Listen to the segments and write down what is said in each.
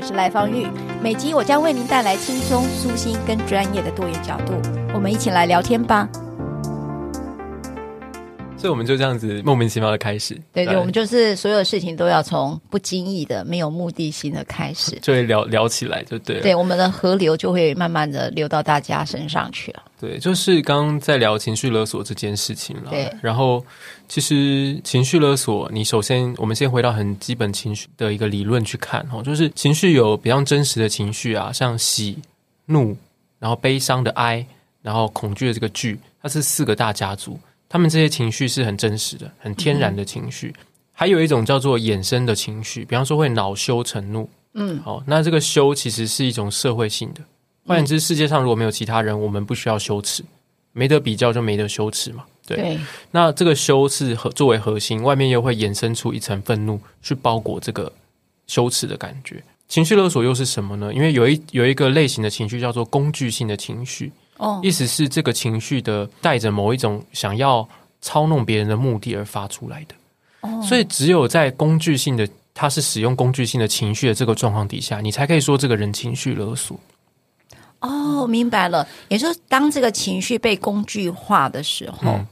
我是赖芳玉，每集我将为您带来轻松、舒心跟专业的多元角度，我们一起来聊天吧。所以我们就这样子莫名其妙的开始，对对，我们就是所有事情都要从不经意的、没有目的性的开始，就会聊聊起来，就对了。对，我们的河流就会慢慢的流到大家身上去了。对，就是刚刚在聊情绪勒索这件事情了。对，然后其实情绪勒索，你首先我们先回到很基本情绪的一个理论去看哦，就是情绪有比较真实的情绪啊，像喜、怒，然后悲伤的哀，然后恐惧的这个惧，它是四个大家族，他们这些情绪是很真实的、很天然的情绪。嗯、还有一种叫做衍生的情绪，比方说会恼羞成怒。嗯，好，那这个羞其实是一种社会性的。换言之，世界上如果没有其他人，我们不需要羞耻，没得比较就没得羞耻嘛。对，对，那这个羞是和作为核心，外面又会衍生出一层愤怒，去包裹这个羞耻的感觉。情绪勒索又是什么呢？因为有一有一个类型的情绪叫做工具性的情绪，哦，意思是这个情绪的带着某一种想要操弄别人的目的而发出来的。哦，所以只有在工具性的，他是使用工具性的情绪的这个状况底下，你才可以说这个人情绪勒索。哦，明白了。也就是当这个情绪被工具化的时候，嗯、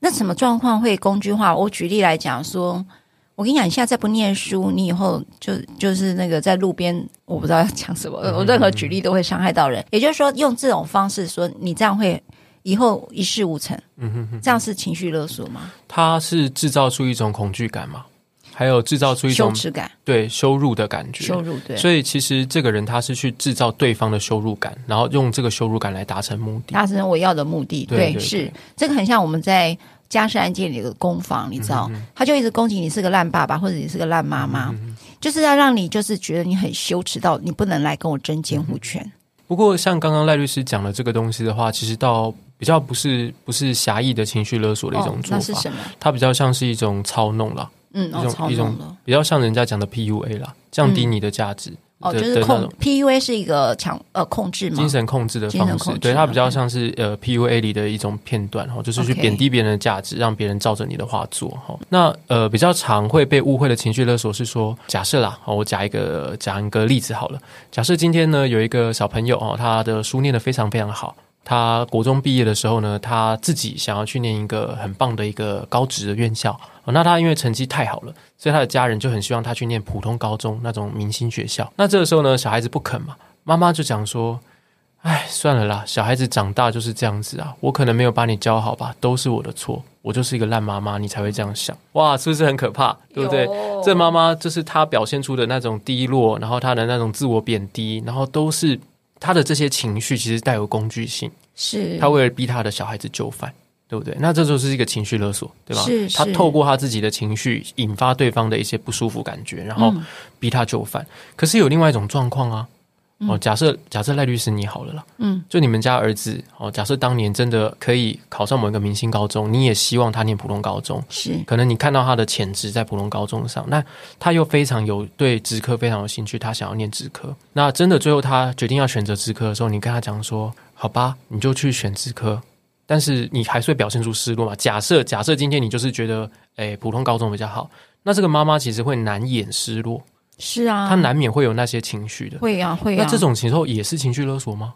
那什么状况会工具化？我举例来讲说，我跟你讲，你现在再不念书，你以后就就是那个在路边，我不知道要讲什么，嗯、我任何举例都会伤害到人。嗯、也就是说，用这种方式说，你这样会以后一事无成。嗯哼哼，这样是情绪勒索吗？它是制造出一种恐惧感吗？还有制造出一种羞耻感，对羞辱的感觉，羞辱对。所以其实这个人他是去制造对方的羞辱感，然后用这个羞辱感来达成目的，达成我要的目的。对，对，对，对，是这个很像我们在家事案件里的攻防，你知道，他就一直攻击你是个烂爸爸，或者你是个烂妈妈，就是要让你就是觉得你很羞耻到你不能来跟我争监护权。嗯、不过像刚刚赖律师讲的这个东西的话，其实到比较不是不是狭义的情绪勒索的一种做法，哦、那是什么？它比较像是一种操弄了。嗯，一种、哦、一种比较像人家讲的 PUA 啦，降低你的价值、嗯、哦，就是控 PUA 是一个强呃控制嘛，精神控制的方式，对，它比较像是呃 PUA 里的一种片段哈，就是去贬低别人的价值，让别人照着你的话做哈。那呃比较常会被误会的情绪勒索是说，假设啦，我讲一个讲一个例子好了，假设今天呢有一个小朋友哦，他的书念得非常非常好。他国中毕业的时候呢，他自己想要去念一个很棒的一个高职的院校。那他因为成绩太好了，所以他的家人就很希望他去念普通高中那种明星学校。那这个时候呢，小孩子不肯嘛，妈妈就讲说：“哎，算了啦，小孩子长大就是这样子啊，我可能没有把你教好吧，都是我的错，我就是一个烂妈妈，你才会这样想。”哇，是不是很可怕？对不对？这妈妈就是她表现出的那种低落，然后她的那种自我贬低，然后都是。他的这些情绪其实带有工具性，是他为了逼他的小孩子就范，对不对？那这就是一个情绪勒索，对吧？是，是他透过他自己的情绪引发对方的一些不舒服感觉，然后逼他就范。嗯、可是有另外一种状况啊。哦，假设假设赖律师你好了啦，嗯，就你们家儿子哦，假设当年真的可以考上某一个明星高中，你也希望他念普通高中，是，可能你看到他的潜质在普通高中上，那他又非常有对职科非常有兴趣，他想要念职科，那真的最后他决定要选择职科的时候，你跟他讲说，好吧，你就去选职科，但是你还是会表现出失落嘛？假设假设今天你就是觉得，诶，普通高中比较好，那这个妈妈其实会难掩失落。是啊，他难免会有那些情绪的，会啊，会啊。那这种情候也是情绪勒索吗？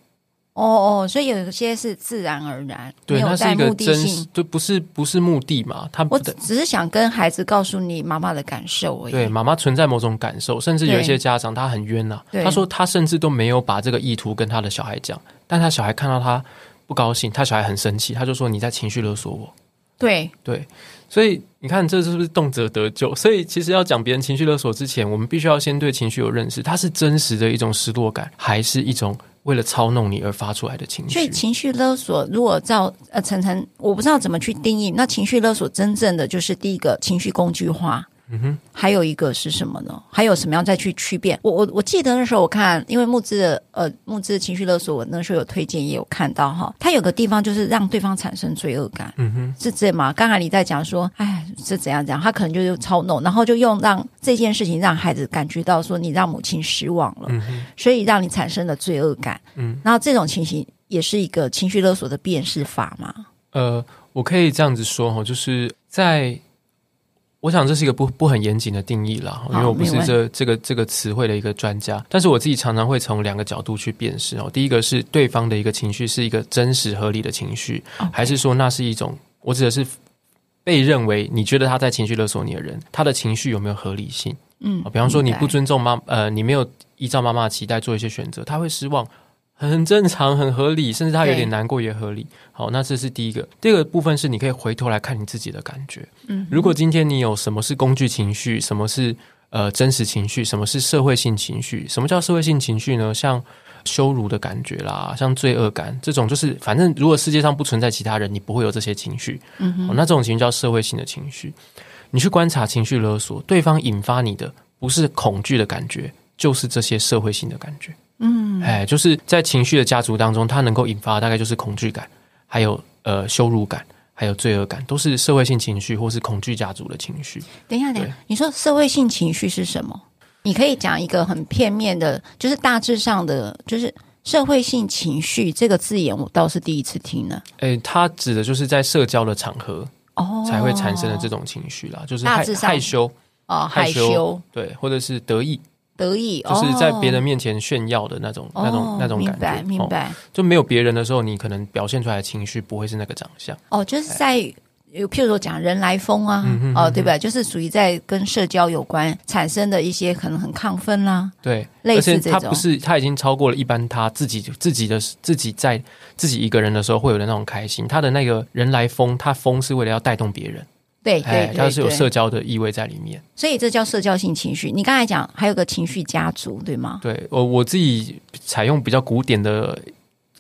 哦哦，所以有些是自然而然，对，没有带目的性，就不是不是目的嘛。他我只是想跟孩子告诉你妈妈的感受而已。对，妈妈存在某种感受，甚至有一些家长他很冤呐、啊。他说他甚至都没有把这个意图跟他的小孩讲，但他小孩看到他不高兴，他小孩很生气，他就说你在情绪勒索我。对对。所以你看，这是不是动辄得咎？所以其实要讲别人情绪勒索之前，我们必须要先对情绪有认识，它是真实的一种失落感，还是一种为了操弄你而发出来的情绪？所以情绪勒索，如果照呃晨晨，我不知道怎么去定义。那情绪勒索真正的就是第一个情绪工具化。嗯哼，还有一个是什么呢？还有什么样再去区别？我我我记得那时候我看，因为慕姿的呃慕姿的情绪勒索，我那时候有推荐也有看到哈，他有个地方就是让对方产生罪恶感，嗯哼，是这吗？刚才你在讲说，哎，是怎样讲？他可能就是操弄，然后就用让这件事情让孩子感觉到说你让母亲失望了，嗯哼，所以让你产生了罪恶感，嗯，然后这种情形也是一个情绪勒索的辨识法吗？呃，我可以这样子说哈，就是在。我想这是一个不不很严谨的定义啦，因为我不是这这个这个词汇的一个专家。但是我自己常常会从两个角度去辨识哦。第一个是对方的一个情绪是一个真实合理的情绪.还是说那是一种我指的是被认为你觉得他在情绪勒索你的人，他的情绪有没有合理性？嗯，比方说你不尊重妈呃，你没有依照妈妈的期待做一些选择，他会失望。很正常，很合理，甚至他有点难过也合理。好，那这是第一个。第二个部分是，你可以回头来看你自己的感觉。嗯，如果今天你有什么是工具情绪，什么是呃真实情绪，什么是社会性情绪？什么叫社会性情绪呢？像羞辱的感觉啦，像罪恶感这种，就是反正如果世界上不存在其他人，你不会有这些情绪。嗯哼，那这种情绪叫社会性的情绪。你去观察情绪勒索，对方引发你的不是恐惧的感觉，就是这些社会性的感觉。嗯，哎，就是在情绪的家族当中，它能够引发大概就是恐惧感，还有呃羞辱感，还有罪恶感，都是社会性情绪或是恐惧家族的情绪。等一下，等一下，你说社会性情绪是什么？你可以讲一个很片面的，就是大致上的，就是社会性情绪这个字眼，我倒是第一次听呢。哎，它指的就是在社交的场合哦才会产生的这种情绪啦，就是害害羞哦，害羞，对，或者是得意。得意，就是在别人面前炫耀的那种、哦、那种、那种感觉。明白，明白、哦。就没有别人的时候，你可能表现出来的情绪不会是那个长相。哦，就是在有，譬如说讲人来疯啊，嗯、哼哼哦，对吧？就是属于在跟社交有关产生的一些可能很亢奋啦、啊。对，类似这种。他不是，他已经超过了一般他自己自己的自己在自己一个人的时候会有的那种开心。他的那个人来疯，他疯是为了要带动别人。对，对，它是有社交的意味在里面，所以这叫社交性情绪。你刚才讲还有个情绪家族，对吗？对，我我自己采用比较古典的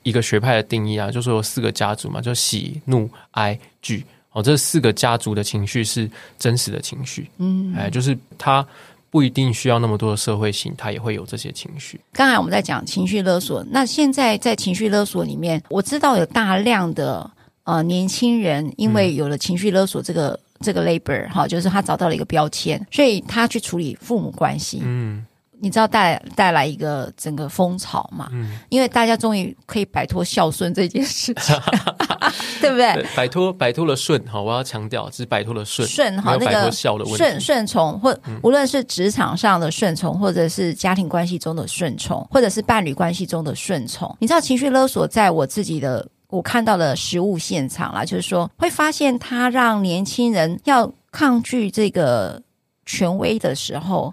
一个学派的定义啊，就是有四个家族嘛，就喜怒哀惧哦，这四个家族的情绪是真实的情绪。嗯，哎，就是它不一定需要那么多的社会性，它也会有这些情绪。刚才我们在讲情绪勒索，那现在在情绪勒索里面，我知道有大量的呃年轻人因为有了情绪勒索这个。嗯这个 labor 哈，就是他找到了一个标签，所以他去处理父母关系。嗯，你知道带带来一个整个风潮嘛？嗯，因为大家终于可以摆脱孝顺这件事情，对不对？摆脱摆脱了顺哈，我要强调，只摆脱了顺顺哈，那个顺顺从或无论是职场上的顺从，或者是家庭关系中的顺从，或者是伴侣关系中的顺从。你知道情绪勒索在我自己的。我看到的实物现场啦，就是说会发现他让年轻人要抗拒这个权威的时候，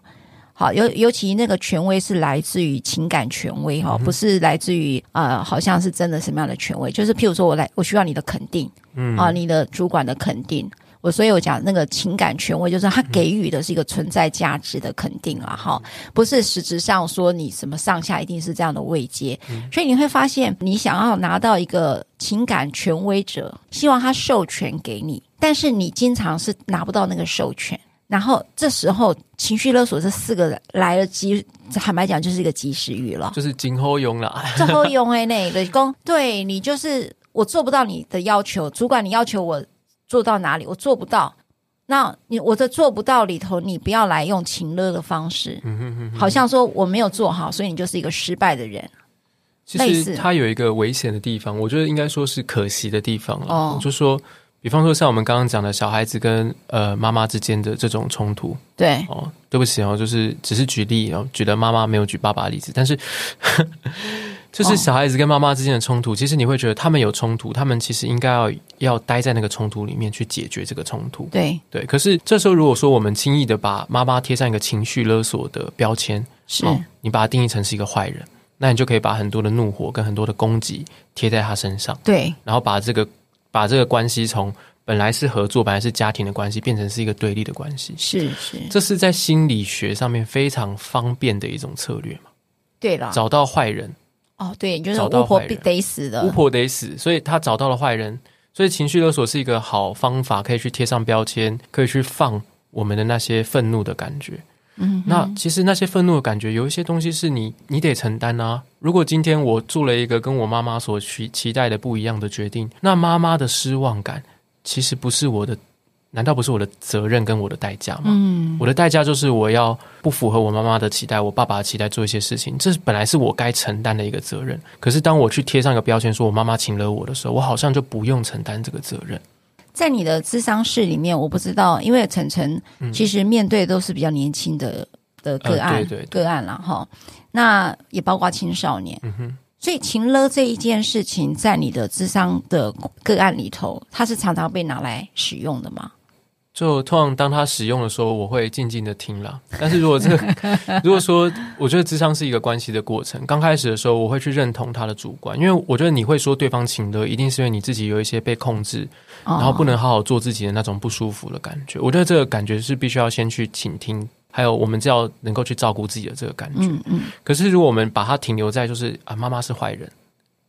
好尤尤其那个权威是来自于情感权威哈，不是来自于呃好像是真的什么样的权威，就是譬如说我来我需要你的肯定，嗯啊你的主管的肯定。我所以，我讲那个情感权威，就是他给予的是一个存在价值的肯定啊，哈，不是实质上说你什么上下一定是这样的位阶。所以你会发现，你想要拿到一个情感权威者，希望他授权给你，但是你经常是拿不到那个授权，然后这时候情绪勒索这四个人来了即，坦白讲就是一个及时雨了，就是今后用了，最后用哎，那个工，对你就是我做不到你的要求，主管你要求我。做到哪里？我做不到。那你我的做不到里头，你不要来用情乐的方式，嗯、哼哼哼好像说我没有做好，所以你就是一个失败的人。其实他有一个危险的地方，我觉得应该说是可惜的地方了。哦，就说，比方说像我们刚刚讲的小孩子跟呃妈妈之间的这种冲突，对哦，对不起哦，就是只是举例哦，举的妈妈没有举爸爸的例子，但是。就是小孩子跟妈妈之间的冲突，其实你会觉得他们有冲突，他们其实应该要要待在那个冲突里面去解决这个冲突。对对，可是这时候如果说我们轻易的把妈妈贴上一个情绪勒索的标签，是、哦、你把它定义成是一个坏人，那你就可以把很多的怒火跟很多的攻击贴在他身上。对，然后把这个把这个关系从本来是合作，本来是家庭的关系，变成是一个对立的关系。是是，这是在心理学上面非常方便的一种策略嘛？对了，找到坏人。哦，对，就是巫婆必得死的，巫婆得死，所以他找到了坏人，所以情绪勒索是一个好方法，可以去贴上标签，可以去放我们的那些愤怒的感觉。嗯，那其实那些愤怒的感觉，有一些东西是你你得承担啊。如果今天我做了一个跟我妈妈所期期待的不一样的决定，那妈妈的失望感其实不是我的。难道不是我的责任跟我的代价吗？嗯，我的代价就是我要不符合我妈妈的期待，我爸爸的期待做一些事情，这本来是我该承担的一个责任。可是当我去贴上一个标签，说我妈妈请了我的时候，我好像就不用承担这个责任。在你的智商室里面，我不知道，因为晨晨其实面对都是比较年轻的的个案，呃、对对对个案了哈。那也包括青少年，嗯哼。所以情勒这一件事情，在你的智商的个案里头，它是常常被拿来使用的吗？就通常当他使用的时候，我会静静的听了。但是如果这个，如果说我觉得智商是一个关系的过程，刚开始的时候，我会去认同他的主观，因为我觉得你会说对方情的，一定是因为你自己有一些被控制，然后不能好好做自己的那种不舒服的感觉。我觉得这个感觉是必须要先去倾听，还有我们就要能够去照顾自己的这个感觉。嗯嗯。可是如果我们把它停留在就是啊，妈妈是坏人，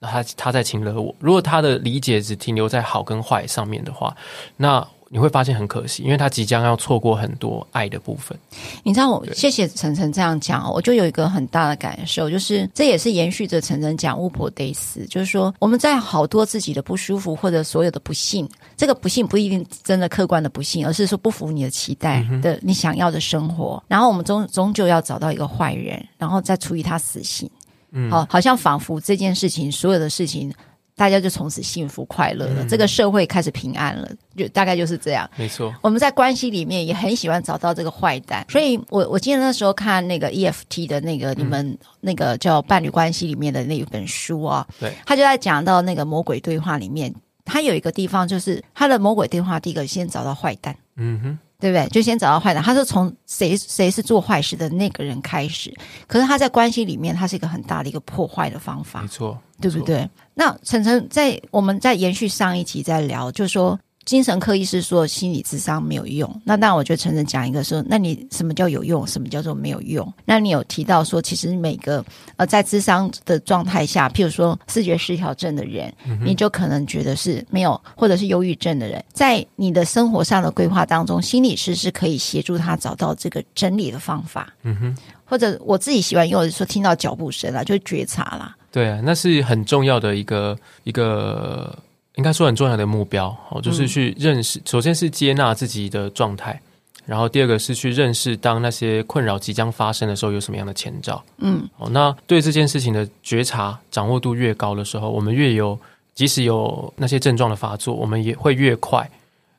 那他他在情勒我，如果他的理解只停留在好跟坏上面的话，那。你会发现很可惜，因为他即将要错过很多爱的部分。你知道我，我谢谢晨晨这样讲，我就有一个很大的感受，就是这也是延续着晨晨讲巫婆得死，就是说我们在好多自己的不舒服或者所有的不幸，这个不幸不一定真的客观的不幸，而是说不符你的期待的你想要的生活，嗯、然后我们终终究要找到一个坏人，然后再处以他死刑。嗯，好，好像仿佛这件事情所有的事情。大家就从此幸福快乐了，嗯、这个社会开始平安了，就大概就是这样。没错，我们在关系里面也很喜欢找到这个坏蛋，所以我我记得那时候看那个 EFT 的那个你们那个叫伴侣关系里面的那一本书啊，对，他就在讲到那个魔鬼对话里面，他有一个地方就是他的魔鬼对话，第一个先找到坏蛋，嗯哼。对不对？就先找到坏人，他是从谁谁是做坏事的那个人开始。可是他在关系里面，他是一个很大的一个破坏的方法，没错，对不对？那晨晨在我们在延续上一集在聊，就是说。精神科医师说心理智商没有用，那当然我觉得陈晨讲一个说，那你什么叫有用？什么叫做没有用？那你有提到说，其实每个呃在智商的状态下，譬如说视觉失调症的人，嗯、你就可能觉得是没有，或者是忧郁症的人，在你的生活上的规划当中，心理师是可以协助他找到这个整理的方法。嗯哼，或者我自己喜欢用的说，听到脚步声啦，就觉察啦。对啊，那是很重要的一个一个。应该说很重要的目标哦，就是去认识，首先是接纳自己的状态，然后第二个是去认识，当那些困扰即将发生的时候，有什么样的前兆。嗯，哦，那对这件事情的觉察掌握度越高的时候，我们越有，即使有那些症状的发作，我们也会越快。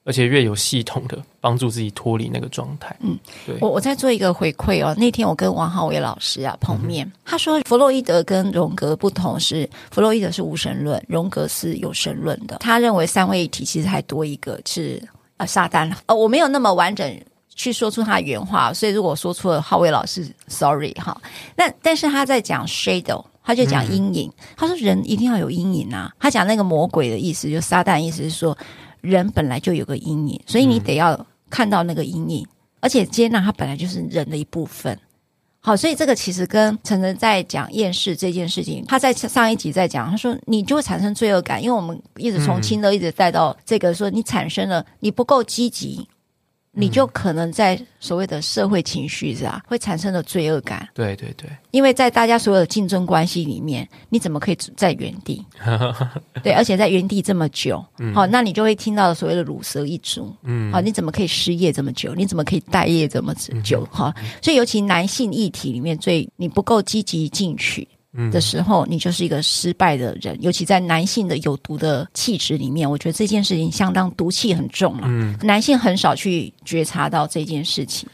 而且越有系统的帮助自己脱离那个状态。嗯，对。我我在做一个回馈哦。那天我跟王浩伟老师啊碰面，嗯、他说弗洛伊德跟荣格不同是，弗洛伊德是无神论，荣格是有神论的。他认为三位一体其实还多一个是啊撒旦。呃，我没有那么完整去说出他的原话，所以如果说错了，浩伟老师，sorry 哈。那但是他在讲 shadow，他就讲阴影。嗯、他说人一定要有阴影啊。他讲那个魔鬼的意思，就撒旦意思是说。人本来就有个阴影，所以你得要看到那个阴影，嗯、而且接纳它本来就是人的一部分。好，所以这个其实跟晨晨在讲厌世这件事情，他在上一集在讲，他说你就会产生罪恶感，因为我们一直从轻的一直带到这个，说你产生了你不够积极。你就可能在所谓的社会情绪是吧，会产生的罪恶感。对对对，因为在大家所有的竞争关系里面，你怎么可以在原地？对，而且在原地这么久，好、嗯哦，那你就会听到所谓的“乳蛇一族”。嗯，好、哦，你怎么可以失业这么久？你怎么可以待业这么久？哈、嗯哦，所以尤其男性议题里面，最你不够积极进取。的时候，你就是一个失败的人。尤其在男性的有毒的气质里面，我觉得这件事情相当毒气很重了。嗯，男性很少去觉察到这件事情。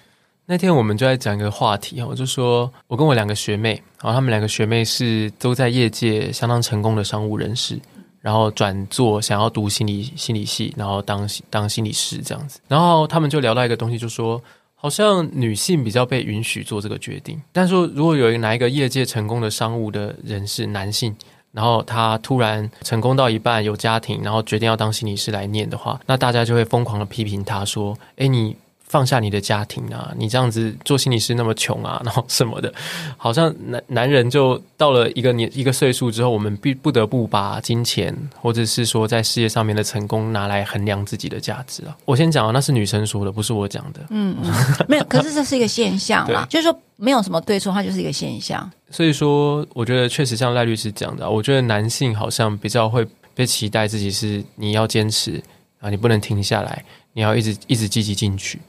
那天我们就在讲一个话题，我就说我跟我两个学妹，然后他们两个学妹是都在业界相当成功的商务人士，然后转做想要读心理心理系，然后当当心理师这样子。然后他们就聊到一个东西，就说。好像女性比较被允许做这个决定，但是说如果有哪一个业界成功的商务的人士，男性然后他突然成功到一半有家庭，然后决定要当心理师来念的话，那大家就会疯狂的批评他说：“诶，你。”放下你的家庭啊！你这样子做心理师那么穷啊，然后什么的，好像男男人就到了一个年一个岁数之后，我们必不得不把金钱或者是说在事业上面的成功拿来衡量自己的价值啊。我先讲啊，那是女生说的，不是我讲的。嗯嗯，没有，可是这是一个现象 啦，就是说没有什么对错，它就是一个现象。所以说，我觉得确实像赖律师讲的啊，我觉得男性好像比较会被期待自己是你要坚持啊，你不能停下来，你要一直一直积极进取。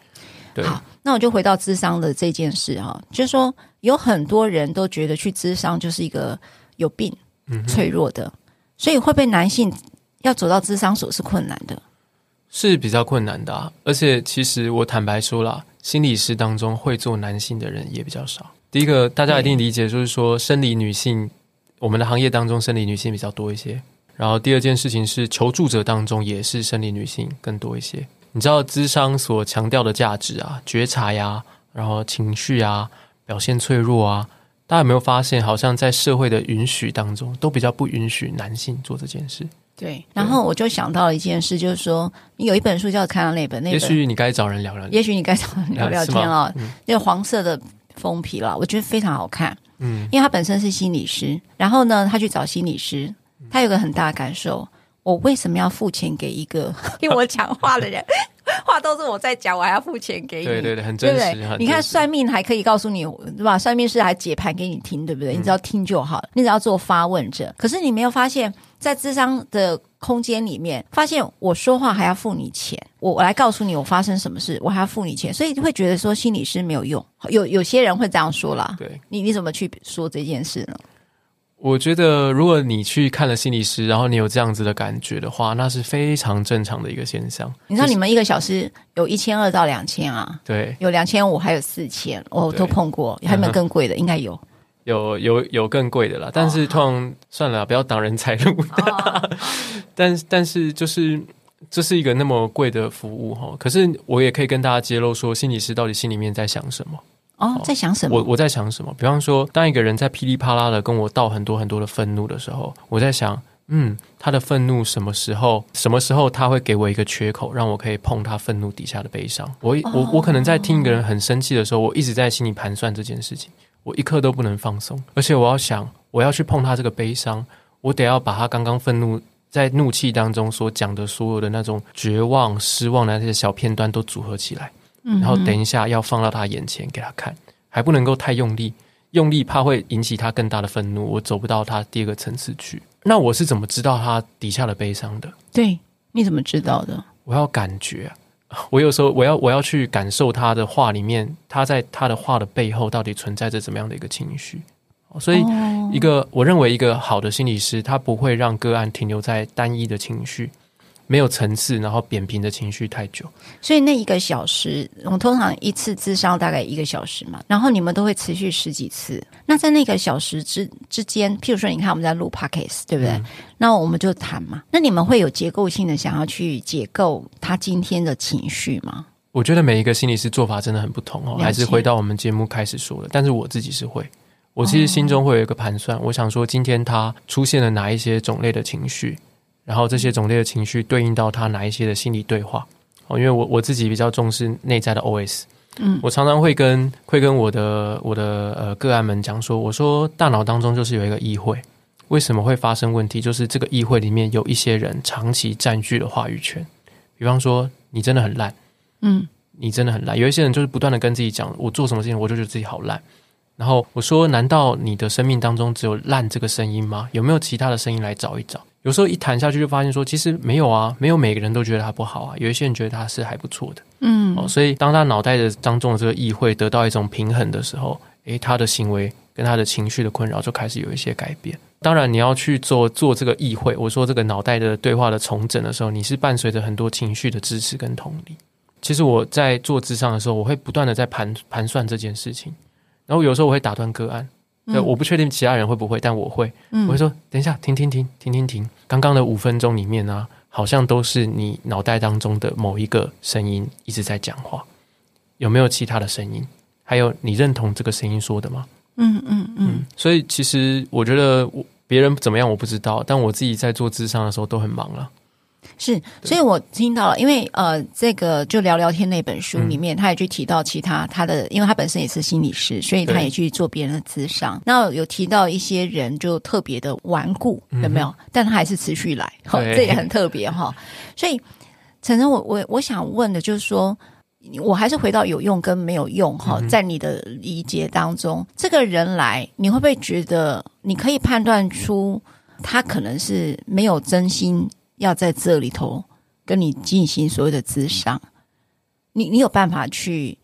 对好，那我就回到智商的这件事哈，就是说有很多人都觉得去智商就是一个有病、嗯脆弱的，所以会被男性要走到智商所是困难的，是比较困难的啊。而且其实我坦白说了，心理师当中会做男性的人也比较少。第一个大家一定理解，就是说生理女性，我们的行业当中生理女性比较多一些。然后第二件事情是求助者当中也是生理女性更多一些。你知道智商所强调的价值啊，觉察呀，然后情绪啊，表现脆弱啊，大家有没有发现，好像在社会的允许当中，都比较不允许男性做这件事？对。然后我就想到了一件事，就是说，你有一本书叫《看到那本》，那本，也许你该找人聊聊。也许你该找人聊聊天啊。嗯、那个黄色的封皮了，我觉得非常好看。嗯，因为他本身是心理师，然后呢，他去找心理师，他有个很大的感受。我为什么要付钱给一个 听我讲话的人？话都是我在讲，我还要付钱给你？对对对，很真实。对对，你看算命还可以告诉你，对吧？算命师还解盘给你听，对不对？嗯、你只要听就好了，你只要做发问者。可是你没有发现，在智商的空间里面，发现我说话还要付你钱，我我来告诉你我发生什么事，我还要付你钱，所以会觉得说心理师没有用。有有些人会这样说啦。对，你你怎么去说这件事呢？我觉得，如果你去看了心理师，然后你有这样子的感觉的话，那是非常正常的一个现象。你知道，你们一个小时有一千二到两千啊？对，有两千五，还有四千，我都碰过。还有没有更贵的？应该有，有有有更贵的啦。但是通常算了，不要挡人财路。但但是就是这是一个那么贵的服务哈。可是我也可以跟大家揭露说，心理师到底心里面在想什么。哦，在想什么？我我在想什么？比方说，当一个人在噼里啪啦的跟我道很多很多的愤怒的时候，我在想，嗯，他的愤怒什么时候？什么时候他会给我一个缺口，让我可以碰他愤怒底下的悲伤？我我我可能在听一个人很生气的时候，我一直在心里盘算这件事情，我一刻都不能放松，而且我要想，我要去碰他这个悲伤，我得要把他刚刚愤怒在怒气当中所讲的所有的那种绝望、失望的那些小片段都组合起来。然后等一下要放到他眼前给他看，还不能够太用力，用力怕会引起他更大的愤怒，我走不到他第二个层次去。那我是怎么知道他底下的悲伤的？对，你怎么知道的？我要感觉，我有时候我要我要去感受他的话里面，他在他的话的背后到底存在着怎么样的一个情绪。所以，一个我认为一个好的心理师，他不会让个案停留在单一的情绪。没有层次，然后扁平的情绪太久，所以那一个小时，我们通常一次咨商大概一个小时嘛，然后你们都会持续十几次。那在那个小时之之间，譬如说，你看我们在录 Podcast，对不对？嗯、那我们就谈嘛。那你们会有结构性的想要去解构他今天的情绪吗？我觉得每一个心理师做法真的很不同哦。还是回到我们节目开始说的，但是我自己是会，我其实心中会有一个盘算，哦、我想说今天他出现了哪一些种类的情绪。然后这些种类的情绪对应到他哪一些的心理对话。哦，因为我我自己比较重视内在的 OS，嗯，我常常会跟会跟我的我的呃个案们讲说，我说大脑当中就是有一个议会，为什么会发生问题？就是这个议会里面有一些人长期占据了话语权，比方说你真的很烂，嗯，你真的很烂，有一些人就是不断的跟自己讲，我做什么事情我就觉得自己好烂，然后我说，难道你的生命当中只有烂这个声音吗？有没有其他的声音来找一找？有时候一谈下去，就发现说，其实没有啊，没有每个人都觉得他不好啊，有一些人觉得他是还不错的，嗯，哦，所以当他脑袋的当中的这个议会得到一种平衡的时候，诶，他的行为跟他的情绪的困扰就开始有一些改变。当然，你要去做做这个议会，我说这个脑袋的对话的重整的时候，你是伴随着很多情绪的支持跟同理。其实我在做智商的时候，我会不断的在盘盘算这件事情，然后有时候我会打断个案。对，我不确定其他人会不会，但我会。嗯，我会说，等一下，停停停停停停，刚刚的五分钟里面呢，好像都是你脑袋当中的某一个声音一直在讲话，有没有其他的声音？还有，你认同这个声音说的吗？嗯嗯嗯。所以其实我觉得，我别人怎么样我不知道，但我自己在做智商的时候都很忙了。是，所以我听到了，因为呃，这个就聊聊天那本书里面，嗯、他也去提到其他他的，因为他本身也是心理师，所以他也去做别人的咨商。那有提到一些人就特别的顽固，有没有？嗯、但他还是持续来，哦、这也很特别哈。所以，晨晨，我我我想问的就是说，我还是回到有用跟没有用哈，嗯、在你的理解当中，这个人来，你会不会觉得你可以判断出他可能是没有真心？要在这里头跟你进行所有的咨商，你你有办法去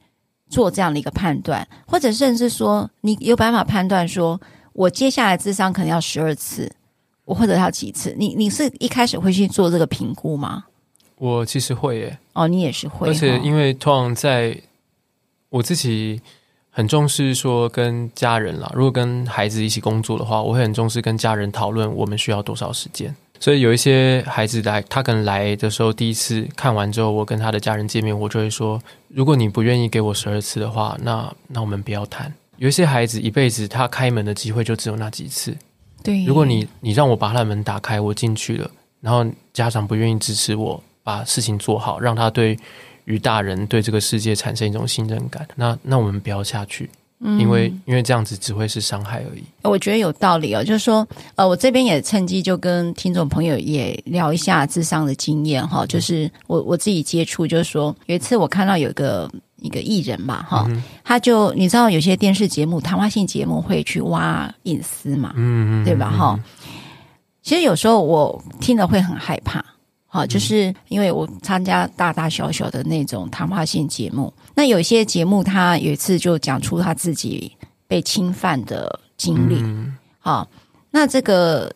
做这样的一个判断，或者甚至说你有办法判断说，我接下来智商可能要十二次，我或者要几次？你你是一开始会去做这个评估吗？我其实会耶。哦，你也是会，而且因为通常在我自己很重视说跟家人啦，如果跟孩子一起工作的话，我会很重视跟家人讨论我们需要多少时间。所以有一些孩子来，他可能来的时候第一次看完之后，我跟他的家人见面，我就会说：如果你不愿意给我十二次的话，那那我们不要谈。有一些孩子一辈子他开门的机会就只有那几次。对，如果你你让我把他的门打开，我进去了，然后家长不愿意支持我把事情做好，让他对于大人对这个世界产生一种信任感，那那我们不要下去。嗯，因为因为这样子只会是伤害而已。我觉得有道理哦，就是说，呃，我这边也趁机就跟听众朋友也聊一下智商的经验哈。就是我我自己接触，就是说有一次我看到有一个一个艺人嘛哈，嗯、他就你知道有些电视节目谈话性节目会去挖隐私嘛，嗯嗯，对吧哈？其实有时候我听了会很害怕。好，就是因为我参加大大小小的那种谈话性节目，那有一些节目，他有一次就讲出他自己被侵犯的经历。好，那这个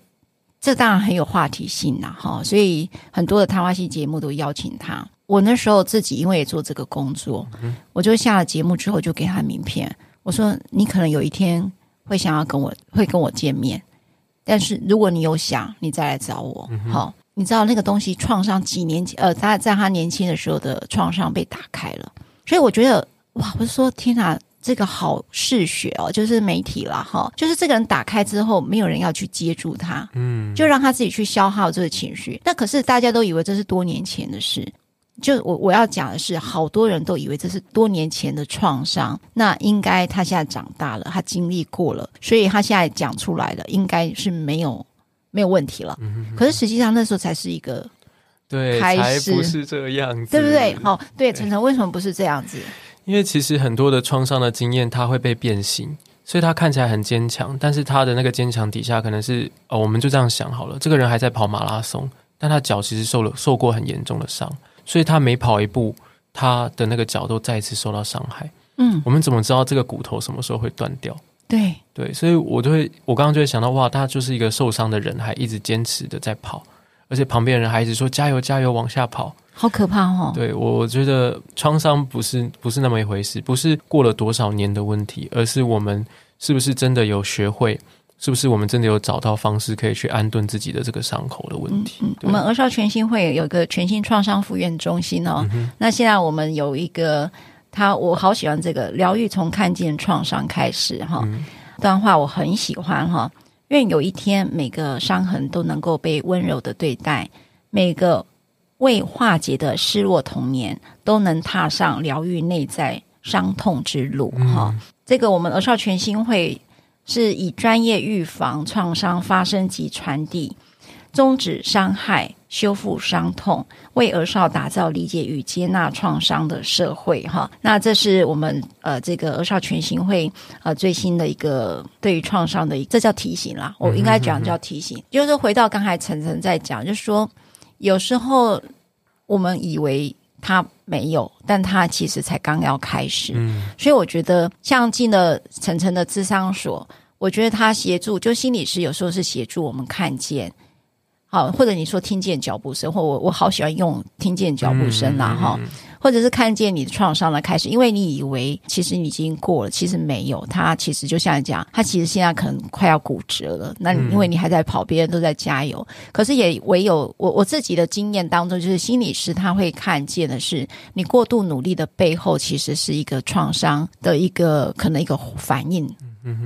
这当然很有话题性啦，哈，所以很多的谈话性节目都邀请他。我那时候自己因为也做这个工作，我就下了节目之后就给他名片，我说你可能有一天会想要跟我会跟我见面，但是如果你有想，你再来找我，好。你知道那个东西创伤几年前，呃，他在他年轻的时候的创伤被打开了，所以我觉得哇，我说天哪，这个好嗜血哦，就是媒体啦哈，就是这个人打开之后，没有人要去接住他，嗯，就让他自己去消耗这个情绪。那可是大家都以为这是多年前的事，就我我要讲的是，好多人都以为这是多年前的创伤，那应该他现在长大了，他经历过了，所以他现在讲出来的应该是没有。没有问题了，可是实际上那时候才是一个对，开始不是这样子，对不对？好、哦，对，晨晨为什么不是这样子？因为其实很多的创伤的经验，它会被变形，所以他看起来很坚强，但是他的那个坚强底下，可能是哦，我们就这样想好了，这个人还在跑马拉松，但他脚其实受了受过很严重的伤，所以他每跑一步，他的那个脚都再一次受到伤害。嗯，我们怎么知道这个骨头什么时候会断掉？对对，所以我就会，我刚刚就会想到，哇，他就是一个受伤的人，还一直坚持的在跑，而且旁边人还一直说加油加油往下跑，好可怕哦。对，我觉得创伤不是不是那么一回事，不是过了多少年的问题，而是我们是不是真的有学会，是不是我们真的有找到方式可以去安顿自己的这个伤口的问题。嗯嗯、我们儿少全新会有一个全新创伤复原中心哦，嗯、那现在我们有一个。他我好喜欢这个疗愈，从看见创伤开始哈。嗯、这段话我很喜欢哈。愿有一天每个伤痕都能够被温柔的对待，每个未化解的失落童年都能踏上疗愈内在伤痛之路哈。嗯、这个我们儿少全心会是以专业预防创伤发生及传递。终止伤害，修复伤痛，为儿少打造理解与接纳创伤的社会。哈，那这是我们呃这个儿少全行会呃最新的一个对于创伤的一个，这叫提醒啦。我应该讲叫提醒，嗯、哼哼就是回到刚才晨晨在讲，就是说有时候我们以为他没有，但他其实才刚要开始。嗯，所以我觉得像进了晨晨的智商所，我觉得他协助，就心理师有时候是协助我们看见。好，或者你说听见脚步声，或我我好喜欢用听见脚步声啦，哈、嗯，或者是看见你的创伤的开始，因为你以为其实你已经过了，其实没有，他其实就像你讲，他其实现在可能快要骨折了，那因为你还在跑，别人都在加油，可是也唯有我我自己的经验当中，就是心理师他会看见的是你过度努力的背后，其实是一个创伤的一个可能一个反应，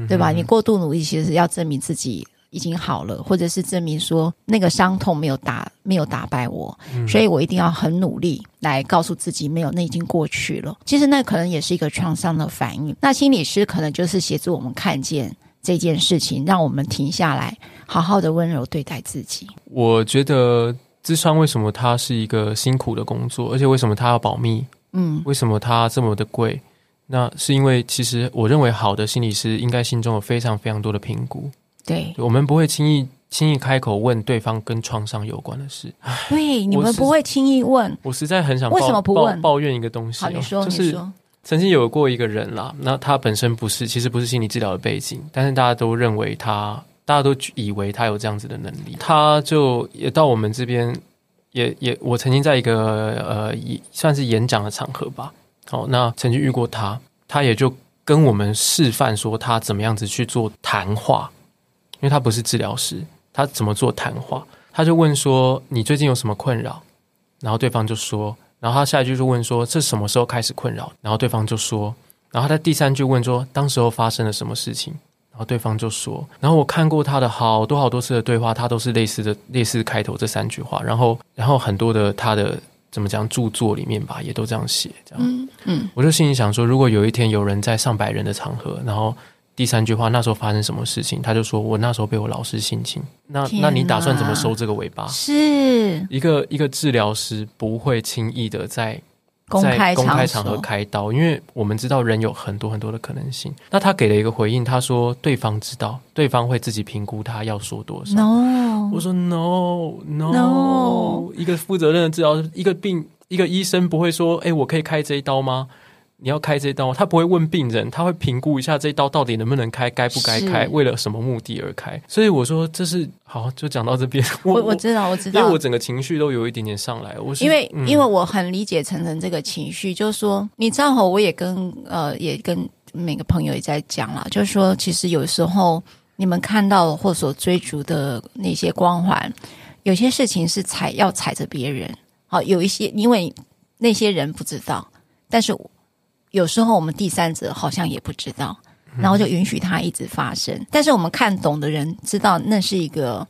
对吧？你过度努力其实是要证明自己。已经好了，或者是证明说那个伤痛没有打没有打败我，嗯、所以我一定要很努力来告诉自己没有，那已经过去了。其实那可能也是一个创伤的反应。那心理师可能就是协助我们看见这件事情，让我们停下来，好好的温柔对待自己。我觉得智商为什么它是一个辛苦的工作，而且为什么它要保密？嗯，为什么它这么的贵？那是因为其实我认为好的心理师应该心中有非常非常多的评估。对，我们不会轻易轻易开口问对方跟创伤有关的事。对，你们不会轻易问。我实在很想为什么不问？抱怨一个东西，好，你说，就是曾经有过一个人啦，那他本身不是，其实不是心理治疗的背景，但是大家都认为他，大家都以为他有这样子的能力，他就也到我们这边，也也，我曾经在一个呃，算是演讲的场合吧。好，那曾经遇过他，他也就跟我们示范说他怎么样子去做谈话。因为他不是治疗师，他怎么做谈话？他就问说：“你最近有什么困扰？”然后对方就说，然后他下一句就问说：“这什么时候开始困扰？”然后对方就说，然后他第三句问说：“当时候发生了什么事情？”然后对方就说，然后我看过他的好多好多次的对话，他都是类似的类似开头这三句话，然后然后很多的他的怎么讲著作里面吧，也都这样写，这样，嗯嗯，我就心里想说，如果有一天有人在上百人的场合，然后。第三句话，那时候发生什么事情？他就说：“我那时候被我老师性侵。”那那你打算怎么收这个尾巴？是一个一个治疗师不会轻易的在公开公开场合开刀，因为我们知道人有很多很多的可能性。那他给了一个回应，他说：“对方知道，对方会自己评估他要说多少。” No，我说：“No No，, no 一个负责任的治疗师，一个病一个医生不会说：‘哎，我可以开这一刀吗？’”你要开这一刀，他不会问病人，他会评估一下这一刀到底能不能开，该不该开，为了什么目的而开。所以我说这是好，就讲到这边。我我知道，我知道，因为我整个情绪都有一点点上来。我是因为、嗯、因为我很理解晨晨这个情绪，就是说，你知道，我也跟呃也跟每个朋友也在讲了，就是说，其实有时候你们看到或所追逐的那些光环，有些事情是踩要踩着别人。好，有一些因为那些人不知道，但是。有时候我们第三者好像也不知道，然后就允许它一直发生。嗯、但是我们看懂的人知道，那是一个，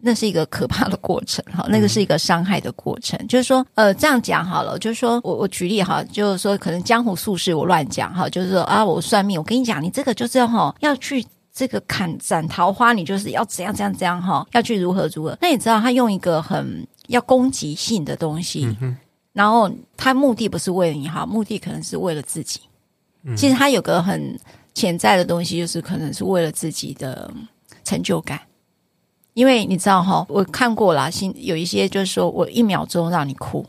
那是一个可怕的过程哈，那个是一个伤害的过程。嗯、就是说，呃，这样讲好了，就是说我我举例哈，就是说可能江湖术士我乱讲哈，就是说啊，我算命，我跟你讲，你这个就是要哈要去这个砍斩桃花，你就是要怎样怎样怎样哈，要去如何如何。那你知道他用一个很要攻击性的东西。嗯然后他目的不是为了你好，目的可能是为了自己。其实他有个很潜在的东西，就是可能是为了自己的成就感。因为你知道哈，我看过啦，心有一些就是说我一秒钟让你哭，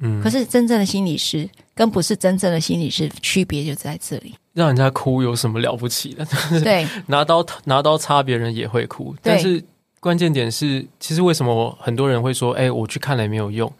嗯，可是真正的心理师跟不是真正的心理师区别就在这里。让人家哭有什么了不起的？对，拿刀拿刀插别人也会哭，但是关键点是，其实为什么我很多人会说，哎，我去看了也没有用。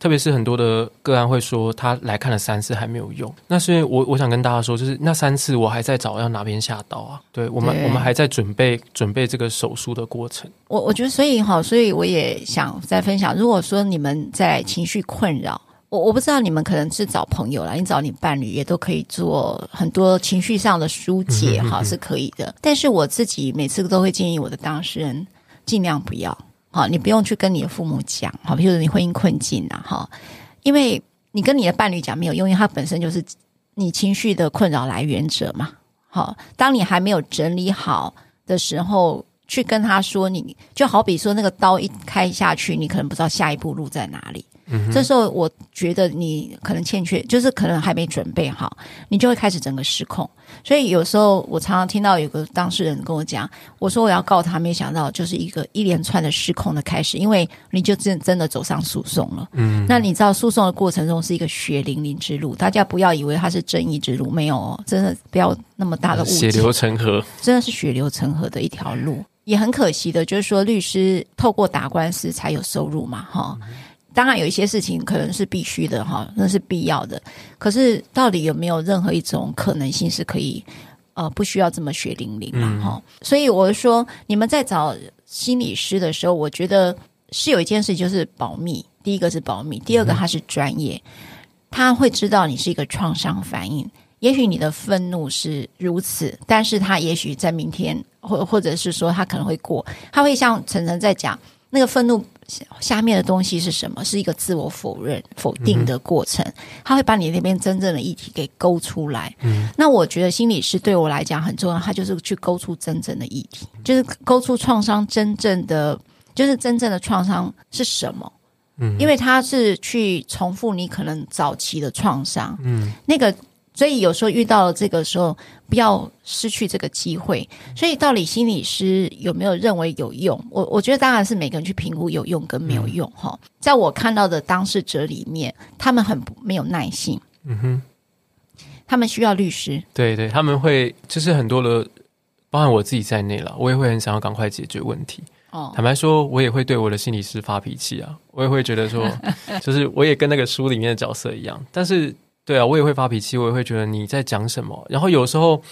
特别是很多的个案会说，他来看了三次还没有用。那所以我我想跟大家说，就是那三次我还在找要哪边下刀啊？对我们，对我们还在准备准备这个手术的过程。我我觉得，所以哈，所以我也想再分享。如果说你们在情绪困扰，我我不知道你们可能是找朋友啦，你找你伴侣也都可以做很多情绪上的疏解哈，是可以的。但是我自己每次都会建议我的当事人尽量不要。好，你不用去跟你的父母讲，好，比如你婚姻困境呐，哈，因为你跟你的伴侣讲没有用，因为他本身就是你情绪的困扰来源者嘛。好，当你还没有整理好的时候，去跟他说，你就好比说那个刀一开下去，你可能不知道下一步路在哪里。嗯，这时候我觉得你可能欠缺，就是可能还没准备好，你就会开始整个失控。所以有时候我常常听到有个当事人跟我讲，我说我要告他，没想到就是一个一连串的失控的开始，因为你就真真的走上诉讼了。嗯，那你知道诉讼的过程中是一个血淋淋之路，大家不要以为它是正义之路，没有哦，真的不要那么大的误解，血流成河，真的是血流成河的一条路。也很可惜的，就是说律师透过打官司才有收入嘛，哈。当然有一些事情可能是必须的哈，那是必要的。可是到底有没有任何一种可能性是可以呃不需要这么血淋淋嘛哈？嗯、所以我说你们在找心理师的时候，我觉得是有一件事就是保密。第一个是保密，第二个他是专业，他会知道你是一个创伤反应。也许你的愤怒是如此，但是他也许在明天，或或者是说他可能会过，他会像晨晨在讲那个愤怒下面的东西是什么？是一个自我否认、否定的过程，他会把你那边真正的议题给勾出来。嗯，那我觉得心理师对我来讲很重要，他就是去勾出真正的议题，就是勾出创伤真正的，就是真正的创伤是什么？嗯，因为他是去重复你可能早期的创伤，嗯，那个。所以有时候遇到了这个时候，不要失去这个机会。所以到底心理师有没有认为有用？我我觉得当然是每个人去评估有用跟没有用哈。嗯、在我看到的当事者里面，他们很没有耐性。嗯哼，他们需要律师。对对，他们会就是很多的，包含我自己在内了，我也会很想要赶快解决问题。哦，坦白说，我也会对我的心理师发脾气啊，我也会觉得说，就是我也跟那个书里面的角色一样，但是。对啊，我也会发脾气，我也会觉得你在讲什么。然后有时候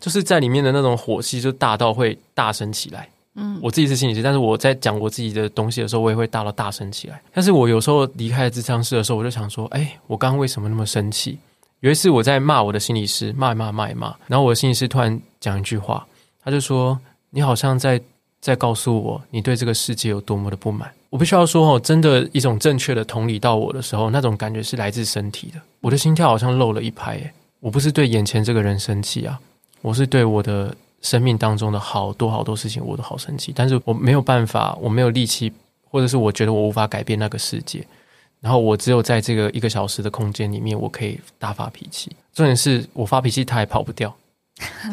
就是在里面的那种火气就大到会大声起来。嗯，我自己是心理师，但是我在讲我自己的东西的时候，我也会大到大声起来。但是我有时候离开咨商室的时候，我就想说，哎，我刚刚为什么那么生气？有一次我在骂我的心理师，骂一骂骂一骂，然后我的心理师突然讲一句话，他就说：“你好像在在告诉我，你对这个世界有多么的不满。”我必须要说哦，真的，一种正确的同理到我的时候，那种感觉是来自身体的。我的心跳好像漏了一拍，诶，我不是对眼前这个人生气啊，我是对我的生命当中的好多好多事情，我都好生气。但是我没有办法，我没有力气，或者是我觉得我无法改变那个世界。然后我只有在这个一个小时的空间里面，我可以大发脾气。重点是我发脾气，他也跑不掉，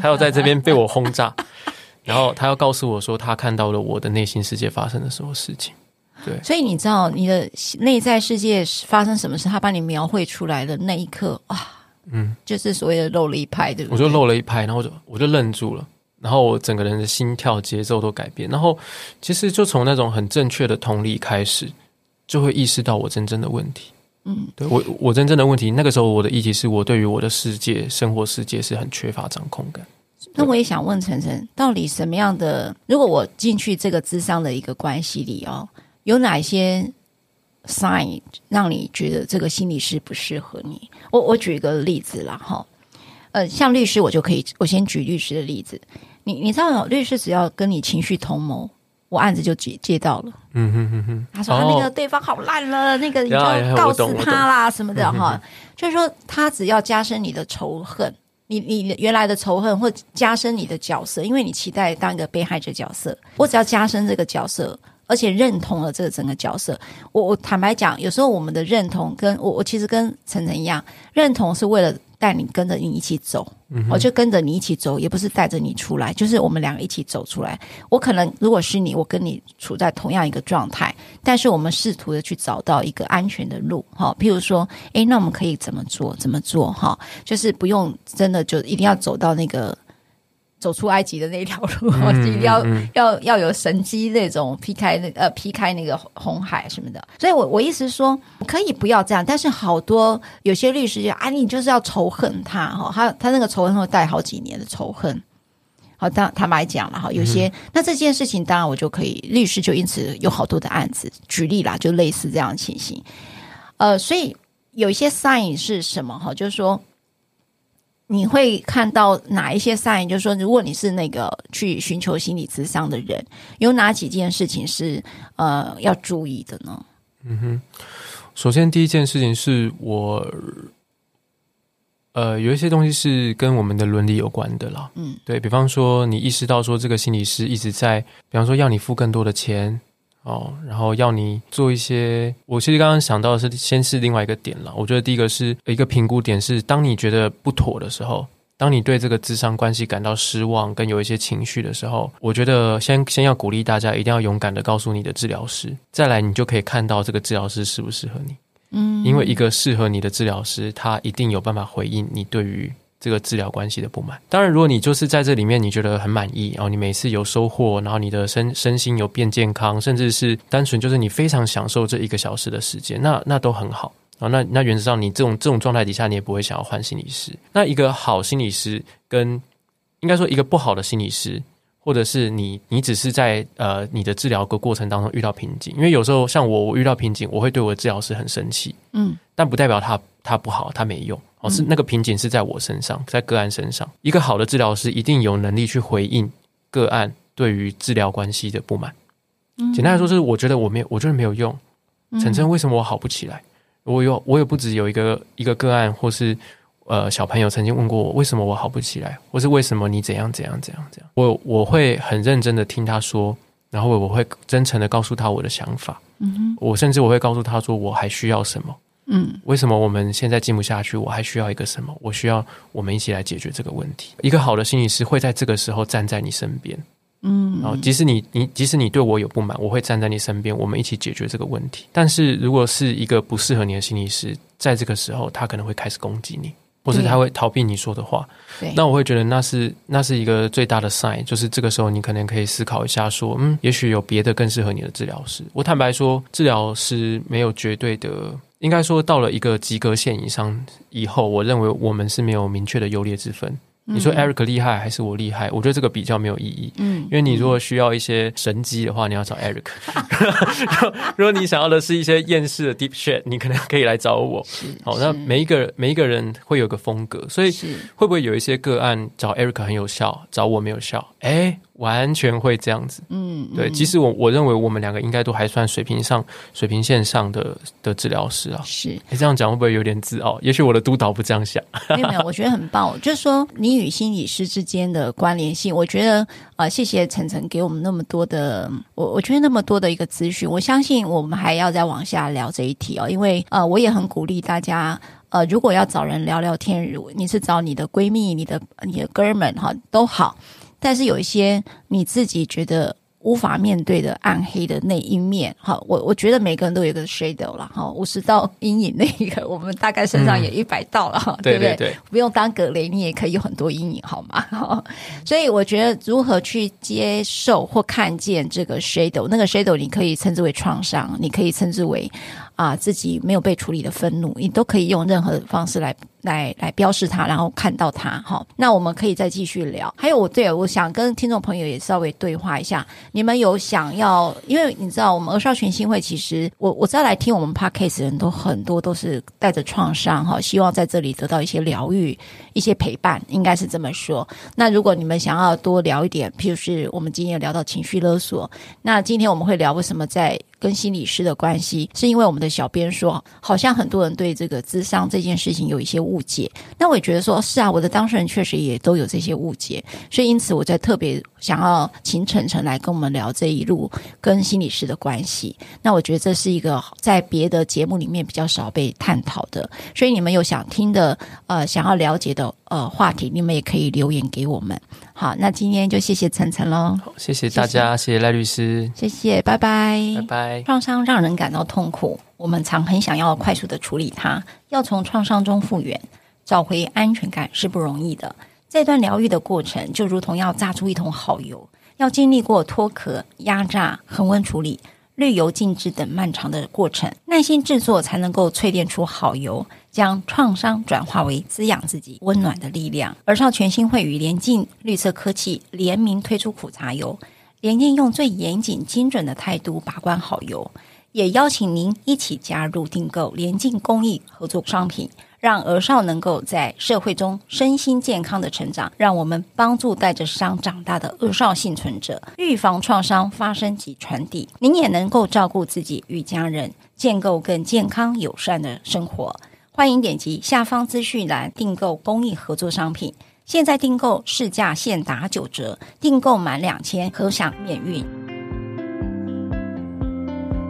他要在这边被我轰炸，然后他要告诉我说，他看到了我的内心世界发生的所有事情。对，所以你知道你的内在世界发生什么事，他把你描绘出来的那一刻哇，嗯，就是所谓的漏了一拍，对不对？我就漏了一拍，然后我就我就愣住了，然后我整个人的心跳节奏都改变，然后其实就从那种很正确的同理开始，就会意识到我真正的问题。嗯，对我我真正的问题，那个时候我的议题是我对于我的世界生活世界是很缺乏掌控感。那我也想问晨晨，到底什么样的？如果我进去这个智商的一个关系里哦。有哪些 sign 让你觉得这个心理师不适合你？我我举一个例子啦，哈，呃，像律师，我就可以，我先举律师的例子。你你知道，律师只要跟你情绪同谋，我案子就接接到了。嗯哼哼哼，他说他那个对方好烂了，哦、那个你就告死他啦什么的哈，就是说他只要加深你的仇恨，你你原来的仇恨或加深你的角色，因为你期待当一个被害者角色，我只要加深这个角色。而且认同了这个整个角色，我我坦白讲，有时候我们的认同跟我我其实跟晨晨一样，认同是为了带你跟着你一起走，我就跟着你一起走，也不是带着你出来，就是我们两个一起走出来。我可能如果是你，我跟你处在同样一个状态，但是我们试图的去找到一个安全的路，哈，譬如说，诶，那我们可以怎么做？怎么做？哈，就是不用真的就一定要走到那个。走出埃及的那条路，嗯、一 定要、嗯、要要有神机那种劈开那呃劈开那个红海什么的。所以我我意思说，可以不要这样，但是好多有些律师就啊，你就是要仇恨他哈，他他那个仇恨会带好几年的仇恨。好，当坦白讲了哈，有些、嗯、那这件事情，当然我就可以律师就因此有好多的案子，举例啦，就类似这样的情形。呃，所以有一些 sign 是什么哈，就是说。你会看到哪一些 sign？就是说，如果你是那个去寻求心理咨商的人，有哪几件事情是呃要注意的呢？嗯哼，首先第一件事情是我呃有一些东西是跟我们的伦理有关的啦。嗯，对，比方说，你意识到说这个心理师一直在，比方说要你付更多的钱。哦，然后要你做一些，我其实刚刚想到的是，先是另外一个点了。我觉得第一个是一个评估点是，当你觉得不妥的时候，当你对这个智商关系感到失望，跟有一些情绪的时候，我觉得先先要鼓励大家一定要勇敢的告诉你的治疗师，再来你就可以看到这个治疗师适不适合你。嗯，因为一个适合你的治疗师，他一定有办法回应你对于。这个治疗关系的不满，当然，如果你就是在这里面你觉得很满意，然后你每次有收获，然后你的身身心有变健康，甚至是单纯就是你非常享受这一个小时的时间，那那都很好啊。那那原则上，你这种这种状态底下，你也不会想要换心理师。那一个好心理师跟应该说一个不好的心理师，或者是你你只是在呃你的治疗个过程当中遇到瓶颈，因为有时候像我我遇到瓶颈，我会对我的治疗师很生气，嗯，但不代表他他不好，他没用。哦，是那个瓶颈是在我身上，在个案身上。一个好的治疗师一定有能力去回应个案对于治疗关系的不满。简单来说，就是我觉得我没有，我觉得没有用。晨晨，为什么我好不起来？我有，我也不止有一个一个个案，或是呃小朋友曾经问过我，为什么我好不起来，或是为什么你怎样怎样怎样怎样？我我会很认真的听他说，然后我会真诚的告诉他我的想法。嗯哼，我甚至我会告诉他说，我还需要什么。嗯，为什么我们现在进不下去？我还需要一个什么？我需要我们一起来解决这个问题。一个好的心理师会在这个时候站在你身边。嗯，然后即使你你即使你对我有不满，我会站在你身边，我们一起解决这个问题。但是如果是一个不适合你的心理师，在这个时候，他可能会开始攻击你，或是他会逃避你说的话。对，那我会觉得那是那是一个最大的 sign，就是这个时候你可能可以思考一下，说，嗯，也许有别的更适合你的治疗师。我坦白说，治疗师没有绝对的，应该说到了一个及格线以上以后，我认为我们是没有明确的优劣之分。你说 Eric 厉害还是我厉害？我觉得这个比较没有意义。嗯，因为你如果需要一些神机的话，你要找 Eric。如果你想要的是一些厌世的 Deep Shit，你可能可以来找我。好，那每一个每一个人会有个风格，所以会不会有一些个案找 Eric 很有效，找我没有效？哎。完全会这样子，嗯，对。其实我我认为我们两个应该都还算水平上、水平线上的的治疗师啊。是，你这样讲会不会有点自傲？也许我的督导不这样想。没有没有，我觉得很棒。就是说，你与心理师之间的关联性，我觉得啊、呃，谢谢晨晨给我们那么多的，我我觉得那么多的一个资讯。我相信我们还要再往下聊这一题哦，因为呃，我也很鼓励大家，呃，如果要找人聊聊天，如你是找你的闺蜜、你的你的哥们哈，都好。但是有一些你自己觉得无法面对的暗黑的那一面，哈，我我觉得每个人都有一个 shadow 了，哈，五十道阴影那一个，我们大概身上也一百道了，哈、嗯，对不对？对对对，不用当格雷，你也可以有很多阴影，好吗？哈所以我觉得如何去接受或看见这个 shadow，那个 shadow 你可以称之为创伤，你可以称之为啊自己没有被处理的愤怒，你都可以用任何的方式来。来来标示它，然后看到它，好，那我们可以再继续聊。还有我对我想跟听众朋友也稍微对话一下，你们有想要，因为你知道我们儿少群心会，其实我我知道来听我们 podcast 人都很多都是带着创伤哈，希望在这里得到一些疗愈、一些陪伴，应该是这么说。那如果你们想要多聊一点，譬如是我们今天聊到情绪勒索，那今天我们会聊为什么在。跟心理师的关系，是因为我们的小编说，好像很多人对这个智商这件事情有一些误误解。那我也觉得说，是啊，我的当事人确实也都有这些误解，所以因此我在特别想要请晨晨来跟我们聊这一路跟心理师的关系。那我觉得这是一个在别的节目里面比较少被探讨的，所以你们有想听的呃，想要了解的呃话题，你们也可以留言给我们。好，那今天就谢谢晨晨喽。谢谢大家，谢谢赖律师，谢谢，拜拜，拜拜。创伤让人感到痛苦，我们常很想要快速的处理它，要从创伤中复原，找回安全感是不容易的。这段疗愈的过程，就如同要榨出一桶好油，要经历过脱壳、压榨、恒温处理、滤油、静置等漫长的过程，耐心制作才能够淬炼出好油。将创伤转化为滋养自己温暖的力量。而少权心会与联进绿色科技联名推出苦茶油，联进用最严谨精准的态度把关好油，也邀请您一起加入订购联净公益合作商品，让儿少能够在社会中身心健康的成长。让我们帮助带着伤长大的儿少幸存者，预防创伤发生及传递。您也能够照顾自己与家人，建构更健康友善的生活。欢迎点击下方资讯栏订购公益合作商品，现在订购市价现打九折，订购满两千可享免运。